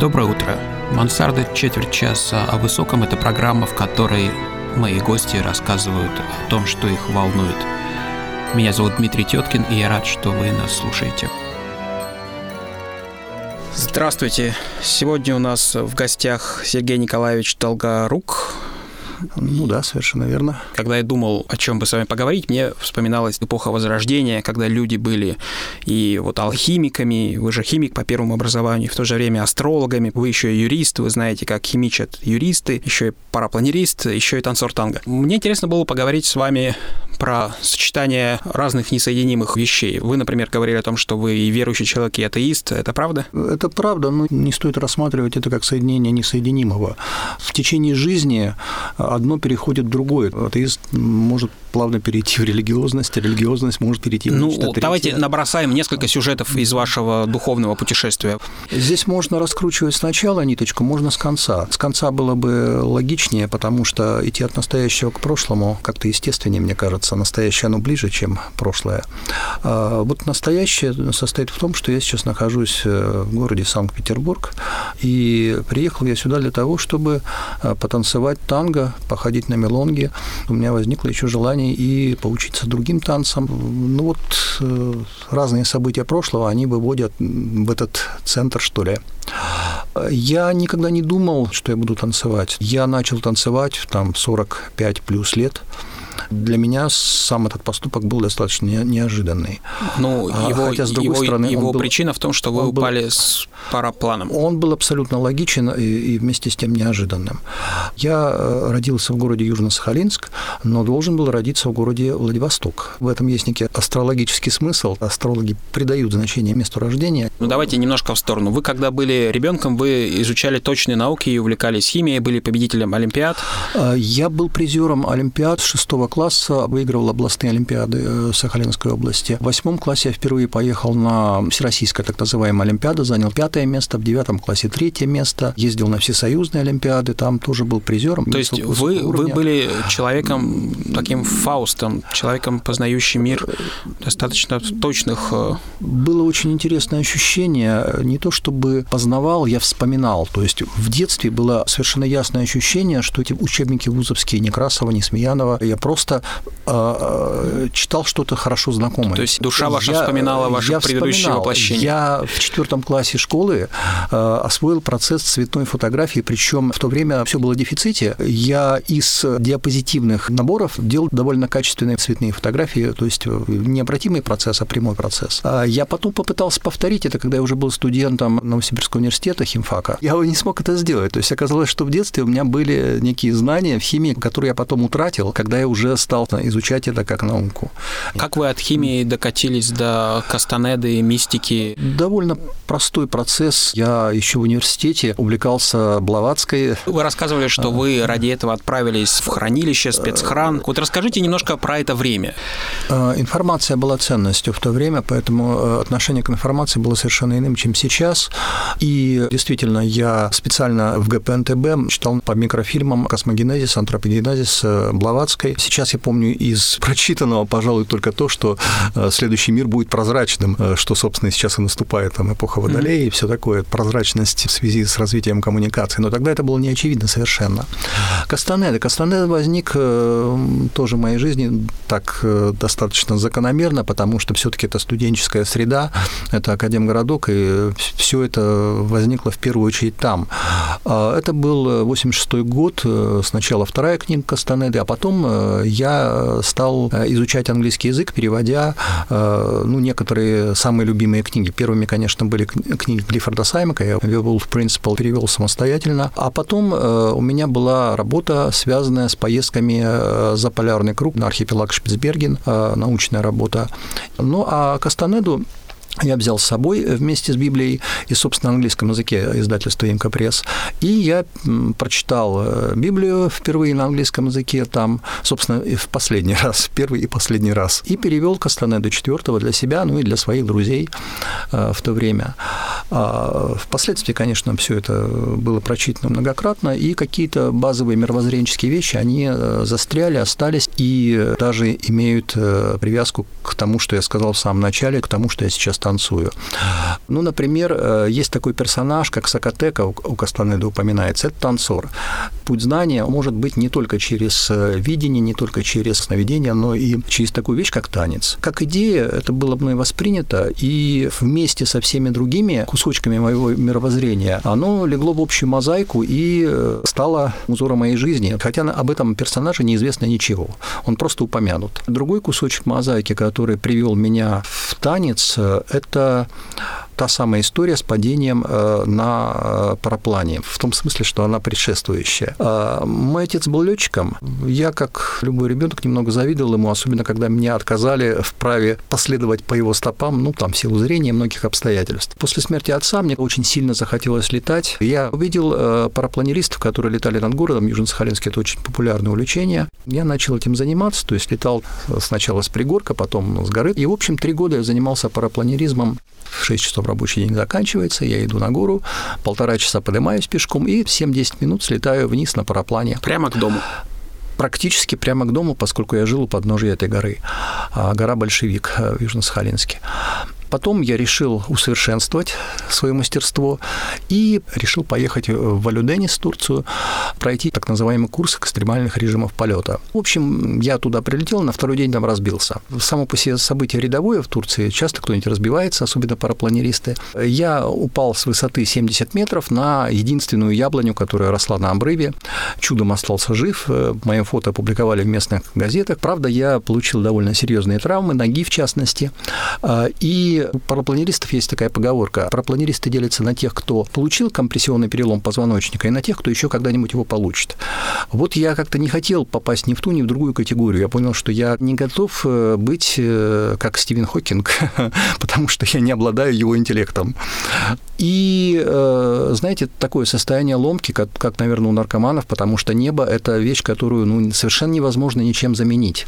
Доброе утро. Мансарда четверть часа о высоком – это программа, в которой мои гости рассказывают о том, что их волнует. Меня зовут Дмитрий Теткин, и я рад, что вы нас слушаете. Здравствуйте. Сегодня у нас в гостях Сергей Николаевич Долгорук, ну да, совершенно верно. Когда я думал, о чем бы с вами поговорить, мне вспоминалась эпоха Возрождения, когда люди были и вот алхимиками, вы же химик по первому образованию, в то же время астрологами, вы еще и юрист, вы знаете, как химичат юристы, еще и парапланерист, еще и танцор танго. Мне интересно было поговорить с вами про сочетание разных несоединимых вещей. Вы, например, говорили о том, что вы и верующий человек, и атеист. Это правда? Это правда, но не стоит рассматривать это как соединение несоединимого. В течение жизни одно переходит в другое. Атеист может плавно перейти в религиозность, а религиозность может перейти в Ну, давайте набросаем несколько сюжетов из вашего духовного путешествия. Здесь можно раскручивать сначала ниточку, можно с конца. С конца было бы логичнее, потому что идти от настоящего к прошлому как-то естественнее, мне кажется. Настоящее, оно ближе, чем прошлое. А вот настоящее состоит в том, что я сейчас нахожусь э, в городе Санкт-Петербург, и приехал я сюда для того, чтобы э, потанцевать танго, походить на мелонги. У меня возникло еще желание и поучиться другим танцам. Ну вот э, разные события прошлого, они выводят в этот центр, что ли. Я никогда не думал, что я буду танцевать. Я начал танцевать там 45 плюс лет. Для меня сам этот поступок был достаточно неожиданный. Ну, а, его, Хотя, с другой его, стороны, его был, причина в том, что вы упали был, с парапланом. Он был абсолютно логичен и, и вместе с тем неожиданным. Я э, родился в городе Южно-Сахалинск, но должен был родиться в городе Владивосток. В этом есть некий астрологический смысл. Астрологи придают значение месту рождения. Ну, давайте немножко в сторону. Вы, когда были ребенком, вы изучали точные науки и увлекались химией, были победителем Олимпиад? А, я был призером Олимпиад шестого класса, выигрывал областные Олимпиады э, Сахалинской области. В восьмом классе я впервые поехал на всероссийская так называемая Олимпиада, занял пятое место, в девятом классе третье место, ездил на всесоюзные Олимпиады, там тоже был призером. То есть вы, вы были человеком таким фаустом, человеком, познающим мир достаточно точных... Э, Было очень интересное ощущение, не то чтобы познавал, я вспоминал. То есть в детстве было совершенно ясное ощущение, что эти учебники вузовские Некрасова, Несмеянова, я просто просто э, читал что-то хорошо знакомое. То есть душа ваша я, вспоминала ваши я предыдущие воплощения? Я в четвертом классе школы э, освоил процесс цветной фотографии, причем в то время все было в дефиците. Я из диапозитивных наборов делал довольно качественные цветные фотографии, то есть э, необратимый процесс, а прямой процесс. А я потом попытался повторить это, когда я уже был студентом Новосибирского университета химфака. Я не смог это сделать. То есть оказалось, что в детстве у меня были некие знания в химии, которые я потом утратил, когда я уже стал изучать это как науку. Как вы от химии докатились до Кастанеды и мистики? Довольно простой процесс. Я еще в университете увлекался Блаватской. Вы рассказывали, что вы ради этого отправились в хранилище, спецхран. Вот расскажите немножко про это время. А, информация была ценностью в то время, поэтому э, отношение к информации было совершенно иным, чем сейчас. И действительно, я специально в ГПНТБ читал по микрофильмам «Космогенезис», «Антропогенезис» э, Блаватской. Сейчас я помню из прочитанного, пожалуй, только то, что э, следующий мир будет прозрачным, э, что, собственно, сейчас и наступает, там, эпоха Водолея mm-hmm. и все такое, прозрачность в связи с развитием коммуникации. Но тогда это было не очевидно совершенно. Кастанеда. Кастанеда возник э, тоже в моей жизни так достаточно закономерно, потому что все-таки это студенческая среда, это академгородок, и все это возникло в первую очередь там. А, это был 86 год, сначала вторая книга Кастанеды, а потом я стал э, изучать английский язык, переводя э, ну, некоторые самые любимые книги. Первыми, конечно, были книги Клиффорда Саймака, я Wolf Principle перевел самостоятельно, а потом э, у меня была работа, связанная с поездками за полярный круг на архипелаг Шпицберген, научная работа. Ну, а Кастанеду я взял с собой вместе с Библией и, собственно, на английском языке издательства Имка Пресс. И я прочитал э, Библию впервые на английском языке там, собственно, в последний раз, первый и последний раз. И перевел Кастанеду четвертого для себя, ну и для своих друзей э, в то время. А впоследствии, конечно, все это было прочитано многократно, и какие-то базовые мировоззренческие вещи, они э, застряли, остались и даже имеют э, привязку к тому, что я сказал в самом начале, к тому, что я сейчас танцую. Ну, например, э, есть такой персонаж, как Сакатека, у Кастанеда упоминается, это танцор. Путь знания может быть не только через видение, не только через сновидение, но и через такую вещь, как танец. Как идея, это было мной воспринято, и вместе со всеми другими кусочками моего мировоззрения оно легло в общую мозаику и э, стало узором моей жизни, хотя об этом персонаже неизвестно ничего. Он просто упомянут. Другой кусочек мозаики, который привел меня в танец, э, это та самая история с падением э, на э, параплане, в том смысле, что она предшествующая. А, мой отец был летчиком. Я, как любой ребенок, немного завидовал ему, особенно когда меня отказали в праве последовать по его стопам, ну, там, в силу зрения многих обстоятельств. После смерти отца мне очень сильно захотелось летать. Я увидел э, парапланеристов, которые летали над городом. Южно-Сахалинске это очень популярное увлечение. Я начал этим заниматься, то есть летал сначала с пригорка, потом с горы. И, в общем, три года я занимался парапланеризмом в 6 часов рабочий день заканчивается, я иду на гору, полтора часа поднимаюсь пешком и 7-10 минут слетаю вниз на параплане. Прямо к дому? практически прямо к дому, поскольку я жил у подножия этой горы. А, гора Большевик э, в Южно-Сахалинске. Потом я решил усовершенствовать свое мастерство и решил поехать в Алюденис, Турцию, пройти так называемый курс экстремальных режимов полета. В общем, я туда прилетел, на второй день там разбился. Само по себе событие рядовое в Турции, часто кто-нибудь разбивается, особенно парапланеристы. Я упал с высоты 70 метров на единственную яблоню, которая росла на обрыве. Чудом остался жив. Мое фото опубликовали в местных газетах. Правда, я получил довольно серьезные травмы, ноги в частности. И у парапланеристов есть такая поговорка. Парапланеристы делятся на тех, кто получил компрессионный перелом позвоночника, и на тех, кто еще когда-нибудь его получит. Вот я как-то не хотел попасть ни в ту, ни в другую категорию. Я понял, что я не готов э, быть э, как Стивен Хокинг, потому что я не обладаю его интеллектом. И, э, знаете, такое состояние ломки, как, как, наверное, у наркоманов, потому что небо – это вещь, которую ну, совершенно невозможно ничем заменить.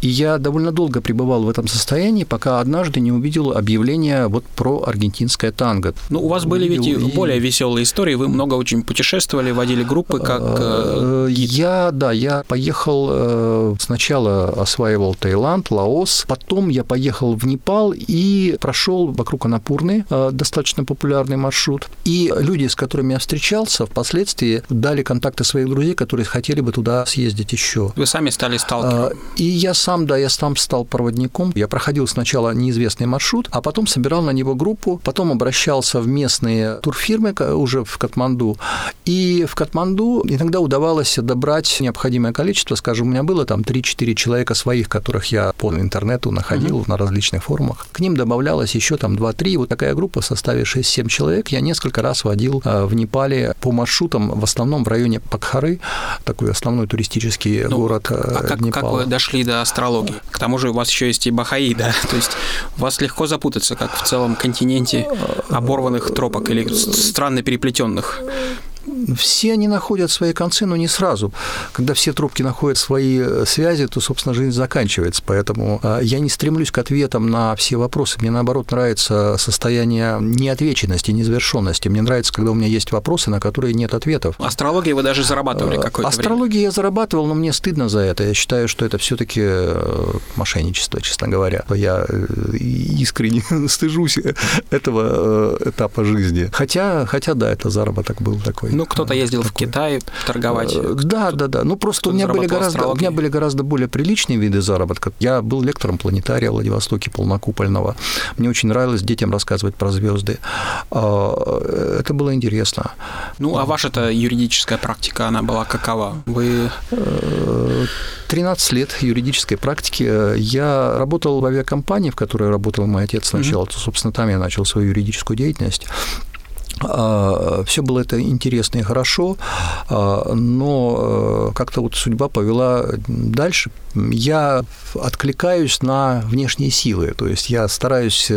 И я довольно долго пребывал в этом состоянии, пока однажды не увидел объявление вот про аргентинское танго. Ну, у вас были ведь и более веселые истории, вы много очень путешествовали, водили группы, как э, э, Я, да, я поехал, сначала осваивал Таиланд, Лаос, потом я поехал в Непал и прошел вокруг Анапурны, достаточно популярный маршрут. И люди, с которыми я встречался, впоследствии дали контакты своих друзей, которые хотели бы туда съездить еще. Вы сами стали сталкером? А, и я сам, да, я сам стал проводником. Я проходил сначала неизвестный маршрут, а потом собирал на него группу, потом обращался в местные турфирмы уже в Катманду. И в Катманду иногда удавалось добрать необходимое количество, скажем, у меня было там 3-4 человека своих, которых я по интернету находил угу. на различных форумах. К ним добавлялось еще там 2-3, вот такая группа в составе 6-7 человек я несколько раз водил э, в Непале по маршрутам, в основном в районе Пакхары, такой основной туристический ну, город э, а как, Непала. как вы дошли до астрологии? К тому же у вас еще есть и Бахаи, да? То есть вас легко запутаться, как в целом континенте оборванных тропок или странно переплетенных все они находят свои концы, но не сразу. Когда все трубки находят свои э, связи, то, собственно, жизнь заканчивается. Поэтому э, я не стремлюсь к ответам на все вопросы. Мне, наоборот, нравится состояние неотвеченности, незавершенности. Мне нравится, когда у меня есть вопросы, на которые нет ответов. Астрологией вы даже зарабатывали э, какое-то Астрологией время. я зарабатывал, но мне стыдно за это. Я считаю, что это все таки мошенничество, честно говоря. Я искренне стыжусь этого этапа жизни. Хотя, хотя да, это заработок был такой. Ну, кто-то ездил такой. в Китай торговать. Э, да, да, да. Ну, просто у меня, были гораздо, у меня были гораздо более приличные виды заработка. Я был лектором планетария в Владивостоке полнокупольного. Мне очень нравилось детям рассказывать про звезды. А, это было интересно. Ну, а ваша-то юридическая практика, она была какова? Вы 13 э, лет юридической практики. Я работал в авиакомпании, в которой работал мой отец сначала. Mm-hmm. Собственно, там я начал свою юридическую деятельность. А, Все было это интересно и хорошо, а, но как-то вот судьба повела дальше. Я откликаюсь на внешние силы, то есть я стараюсь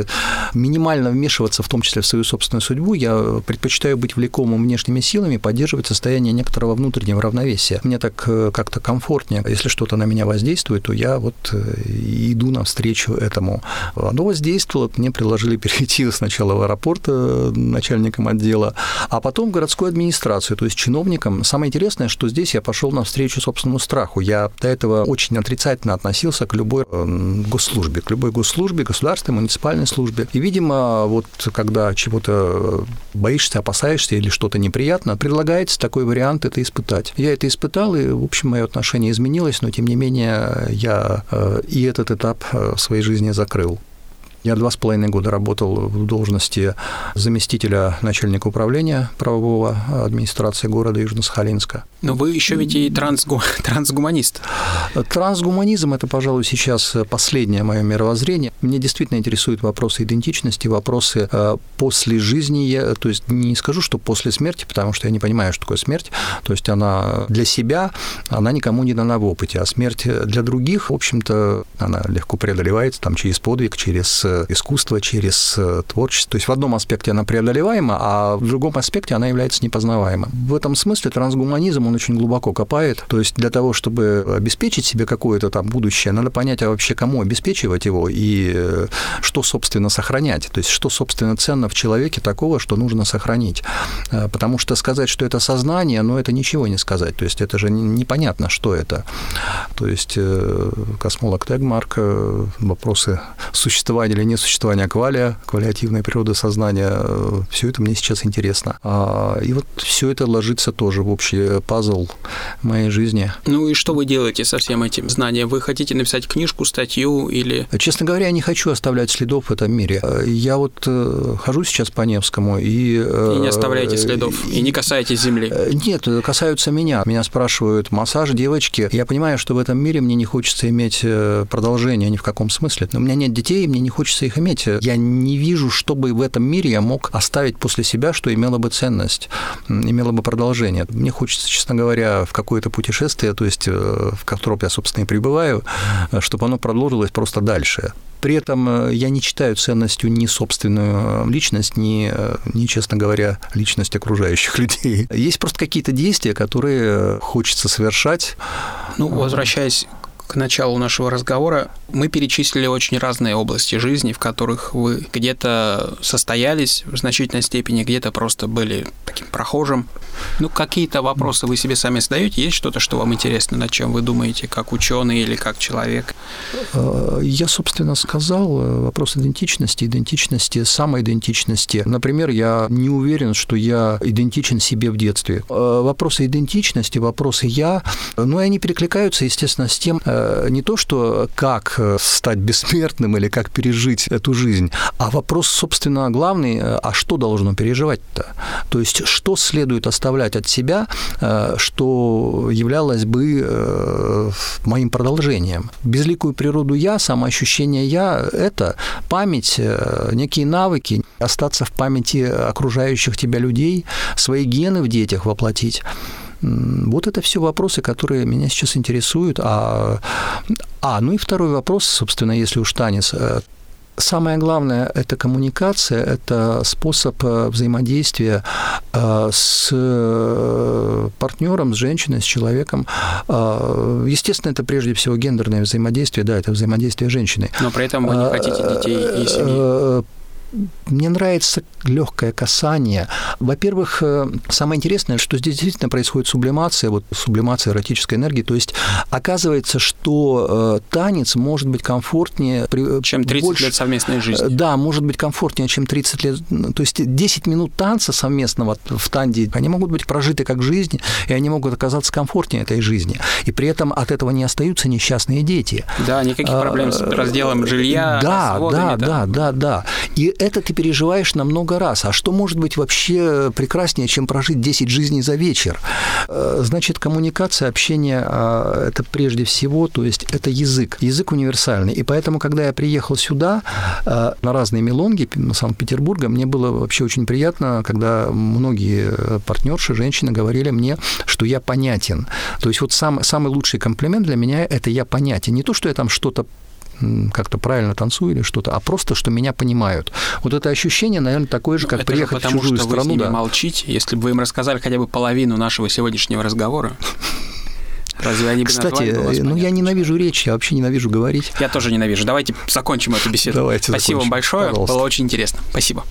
минимально вмешиваться, в том числе в свою собственную судьбу. Я предпочитаю быть влекомым внешними силами, поддерживать состояние некоторого внутреннего равновесия. Мне так как-то комфортнее. Если что-то на меня воздействует, то я вот иду навстречу этому. Оно воздействовало, мне предложили перейти сначала в аэропорт начальником отдела, а потом в городскую администрацию, то есть чиновникам. Самое интересное, что здесь я пошел навстречу собственному страху. Я до этого очень отрицательно относился к любой э, госслужбе, к любой госслужбе, государственной, муниципальной службе. И, видимо, вот когда чего-то боишься, опасаешься или что-то неприятно, предлагается такой вариант это испытать. Я это испытал, и, в общем, мое отношение изменилось, но, тем не менее, я э, и этот этап э, своей жизни закрыл. Я два с половиной года работал в должности заместителя начальника управления правового администрации города Южно-Сахалинска. Но вы еще ведь и трансгу... трансгуманист. Трансгуманизм – это, пожалуй, сейчас последнее мое мировоззрение. Мне действительно интересуют вопросы идентичности, вопросы э, после жизни. Я, то есть не скажу, что после смерти, потому что я не понимаю, что такое смерть. То есть она для себя, она никому не дана в опыте. А смерть для других, в общем-то, она легко преодолевается там, через подвиг, через искусство, через э, творчество. То есть в одном аспекте она преодолеваема, а в другом аспекте она является непознаваемой. В этом смысле трансгуманизм, он очень глубоко копает. То есть для того, чтобы обеспечить себе какое-то там будущее, надо понять, а вообще кому обеспечивать его и э, что, собственно, сохранять. То есть что, собственно, ценно в человеке такого, что нужно сохранить. Э, потому что сказать, что это сознание, но это ничего не сказать. То есть это же непонятно, что это. То есть космолог Тегмарк вопросы существования или несуществования квалия, квалиативной природы сознания, э, все это мне сейчас интересно. А, и вот все это ложится тоже в общий пазл моей жизни. Ну и что вы делаете со всем этим знанием? Вы хотите написать книжку, статью или... Честно говоря, я не хочу оставлять следов в этом мире. Я вот э, хожу сейчас по Невскому и... Э, и не оставляете следов, и, и не касаетесь земли? Нет, касаются меня. Меня спрашивают, массаж девочки. Я понимаю, что в этом мире мне не хочется иметь продолжение ни в каком смысле. У меня нет детей, и мне не хочется хочется их иметь. Я не вижу, чтобы в этом мире я мог оставить после себя, что имело бы ценность, имело бы продолжение. Мне хочется, честно говоря, в какое-то путешествие, то есть э, в котором я, собственно, и пребываю, э, чтобы оно продолжилось просто дальше. При этом э, я не читаю ценностью ни собственную личность, ни, ни, честно говоря, личность окружающих людей. Есть просто какие-то действия, которые хочется совершать. Ну, возвращаясь к началу нашего разговора мы перечислили очень разные области жизни, в которых вы где-то состоялись в значительной степени, где-то просто были таким прохожим. Ну, какие-то вопросы вы себе сами задаете? Есть что-то, что вам интересно, над чем вы думаете, как ученый или как человек? Э, я, собственно, сказал э, вопрос идентичности, идентичности, самоидентичности. Например, я не уверен, что я идентичен себе в детстве. Э, вопросы идентичности, вопросы «я», ну, они перекликаются, естественно, с тем, не то, что как стать бессмертным или как пережить эту жизнь, а вопрос, собственно, главный, а что должно переживать-то? То есть, что следует оставлять от себя, что являлось бы моим продолжением. Безликую природу я, самоощущение я – это память, некие навыки, остаться в памяти окружающих тебя людей, свои гены в детях воплотить. Вот это все вопросы, которые меня сейчас интересуют. А, а, ну и второй вопрос, собственно, если уж танец, э, Самое главное – это коммуникация, это способ э, взаимодействия э, с партнером, с женщиной, с человеком. Естественно, это прежде всего гендерное взаимодействие, да, это взаимодействие женщины. Но при этом вы не хотите детей и семьи мне нравится легкое касание. Во-первых, э, самое интересное, что здесь действительно происходит сублимация, вот сублимация эротической энергии. То есть оказывается, что э, танец может быть комфортнее... Чем 30 больше, лет совместной жизни. Да, может быть комфортнее, чем 30 лет. То есть 10 минут танца совместного в танде, они могут быть прожиты как жизнь, и они могут оказаться комфортнее этой жизни. И при этом от этого не остаются несчастные дети. Да, никаких проблем с разделом жилья. Да, да, да, да, да. И это ты переживаешь на много раз. А что может быть вообще прекраснее, чем прожить 10 жизней за вечер? Э, значит, коммуникация, общение а, – это прежде всего, то есть это язык. Язык универсальный. И поэтому, когда я приехал сюда э, на разные мелонги Санкт-Петербурга, мне было вообще очень приятно, когда многие партнерши, женщины говорили мне, что я понятен. То есть вот сам, самый лучший комплимент для меня – это я понятен. Не то, что я там что-то как-то правильно танцую или что-то, а просто, что меня понимают. Вот это ощущение, наверное, такое же, ну, как это приехать же потому, в чужую что страну. Вы с ними да. молчите. Если бы вы им рассказали хотя бы половину нашего сегодняшнего разговора, Разве они бы Кстати, ну я ненавижу речь, я вообще ненавижу говорить. Я тоже ненавижу. Давайте закончим эту беседу. Давайте Спасибо закончим. вам большое, Пожалуйста. было очень интересно. Спасибо.